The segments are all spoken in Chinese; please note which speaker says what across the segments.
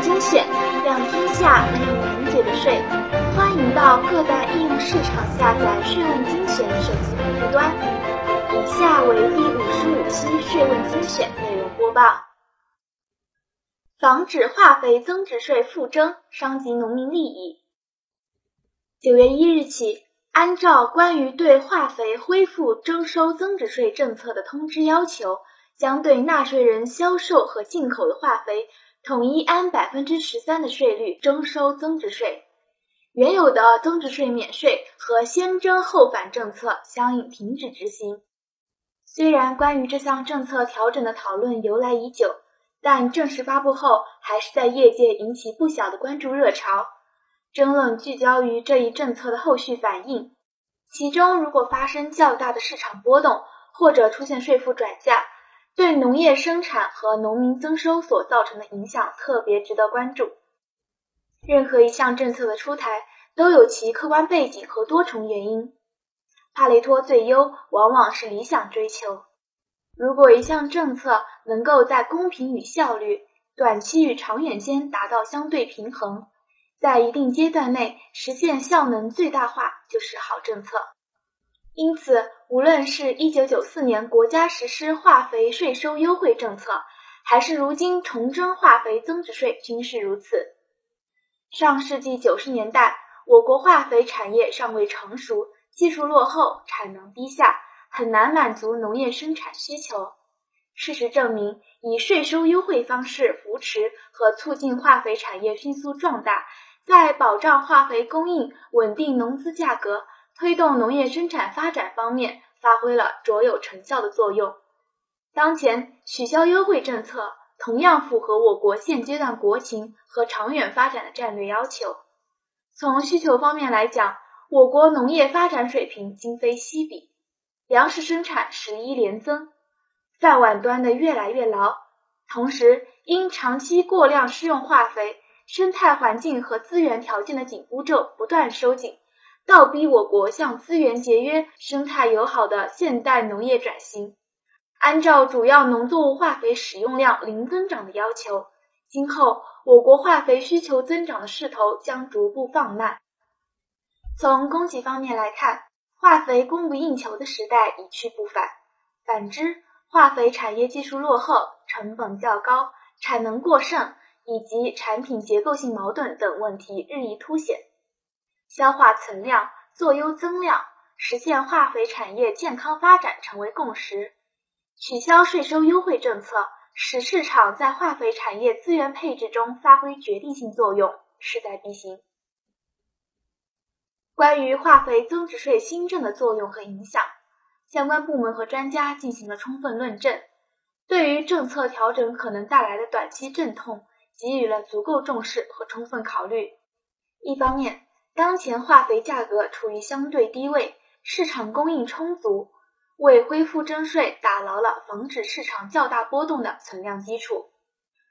Speaker 1: 精选，让天下没有难解的税。欢迎到各大应用市场下载“税问精选”手机客户端。以下为第五十五期《税问精选》内容播报：防止化肥增值税复征，伤及农民利益。九月一日起，按照关于对化肥恢复征收增值税政策的通知要求，将对纳税人销售和进口的化肥统一按百分之十三的税率征收增值税。原有的增值税免税和先征后返政策相应停止执行。虽然关于这项政策调整的讨论由来已久，但正式发布后，还是在业界引起不小的关注热潮。争论聚焦于这一政策的后续反应，其中如果发生较大的市场波动，或者出现税负转嫁，对农业生产和农民增收所造成的影响特别值得关注。任何一项政策的出台都有其客观背景和多重原因，帕累托最优往往是理想追求。如果一项政策能够在公平与效率、短期与长远间达到相对平衡。在一定阶段内实现效能最大化就是好政策。因此，无论是一九九四年国家实施化肥税收优惠政策，还是如今重征化肥增值税，均是如此。上世纪九十年代，我国化肥产业尚未成熟，技术落后，产能低下，很难满足农业生产需求。事实证明，以税收优惠方式扶持和促进化肥产业迅速壮大。在保障化肥供应、稳定农资价格、推动农业生产发展方面发挥了卓有成效的作用。当前取消优惠政策，同样符合我国现阶段国情和长远发展的战略要求。从需求方面来讲，我国农业发展水平今非昔比，粮食生产十一连增，饭碗端的越来越牢。同时，因长期过量施用化肥。生态环境和资源条件的紧箍咒不断收紧，倒逼我国向资源节约、生态友好的现代农业转型。按照主要农作物化肥使用量零增长的要求，今后我国化肥需求增长的势头将逐步放慢。从供给方面来看，化肥供不应求的时代一去不返。反之，化肥产业技术落后、成本较高、产能过剩。以及产品结构性矛盾等问题日益凸显，消化存量、做优增量，实现化肥产业健康发展成为共识。取消税收优惠政策，使市场在化肥产业资源配置中发挥决定性作用，势在必行。关于化肥增值税新政的作用和影响，相关部门和专家进行了充分论证，对于政策调整可能带来的短期阵痛。给予了足够重视和充分考虑。一方面，当前化肥价格处于相对低位，市场供应充足，为恢复征税打牢了防止市场较大波动的存量基础。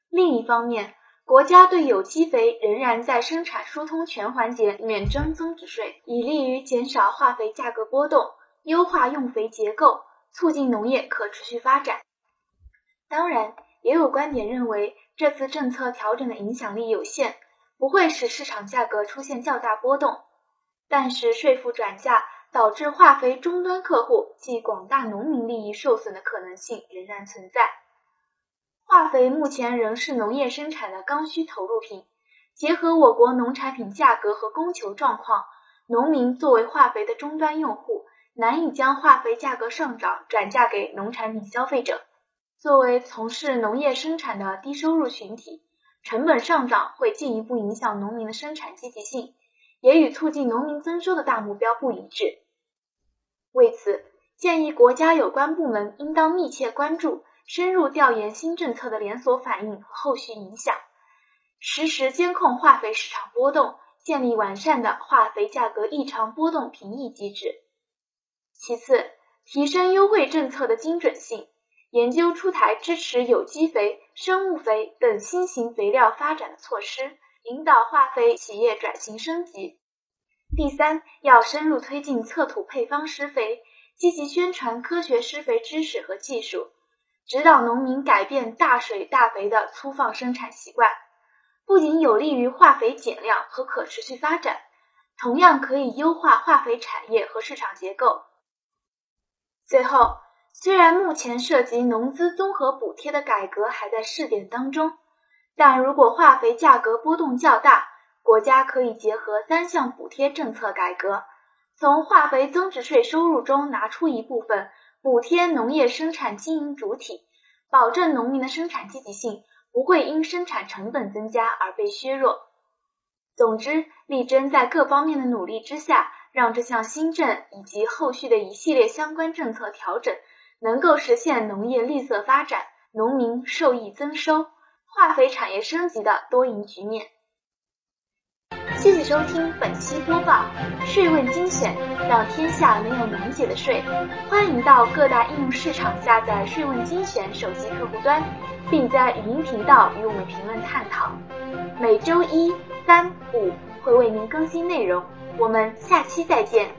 Speaker 1: 另一方面，国家对有机肥仍然在生产疏通全环节免征增值税，以利于减少化肥价格波动，优化用肥结构，促进农业可持续发展。当然，也有观点认为。这次政策调整的影响力有限，不会使市场价格出现较大波动。但是税负转嫁导致化肥终端客户及广大农民利益受损的可能性仍然存在。化肥目前仍是农业生产的刚需投入品，结合我国农产品价格和供求状况，农民作为化肥的终端用户，难以将化肥价格上涨转嫁给农产品消费者。作为从事农业生产的低收入群体，成本上涨会进一步影响农民的生产积极性，也与促进农民增收的大目标不一致。为此，建议国家有关部门应当密切关注、深入调研新政策的连锁反应和后续影响，实时监控化肥市场波动，建立完善的化肥价格异常波动评议机制。其次，提升优惠政策的精准性。研究出台支持有机肥、生物肥等新型肥料发展的措施，引导化肥企业转型升级。第三，要深入推进测土配方施肥，积极宣传科学施肥知识和技术，指导农民改变大水大肥的粗放生产习惯。不仅有利于化肥减量和可持续发展，同样可以优化化肥产业和市场结构。最后，虽然目前涉及农资综合补贴的改革还在试点当中，但如果化肥价格波动较大，国家可以结合三项补贴政策改革，从化肥增值税收入中拿出一部分补贴农业生产经营主体，保证农民的生产积极性不会因生产成本增加而被削弱。总之，力争在各方面的努力之下。让这项新政以及后续的一系列相关政策调整，能够实现农业绿色发展、农民受益增收、化肥产业升级的多赢局面。谢谢收听本期播报，税问精选，让天下没有难解的税。欢迎到各大应用市场下载税问精选手机客户端，并在语音频道与我们评论探讨。每周一、三、五会为您更新内容。我们下期再见。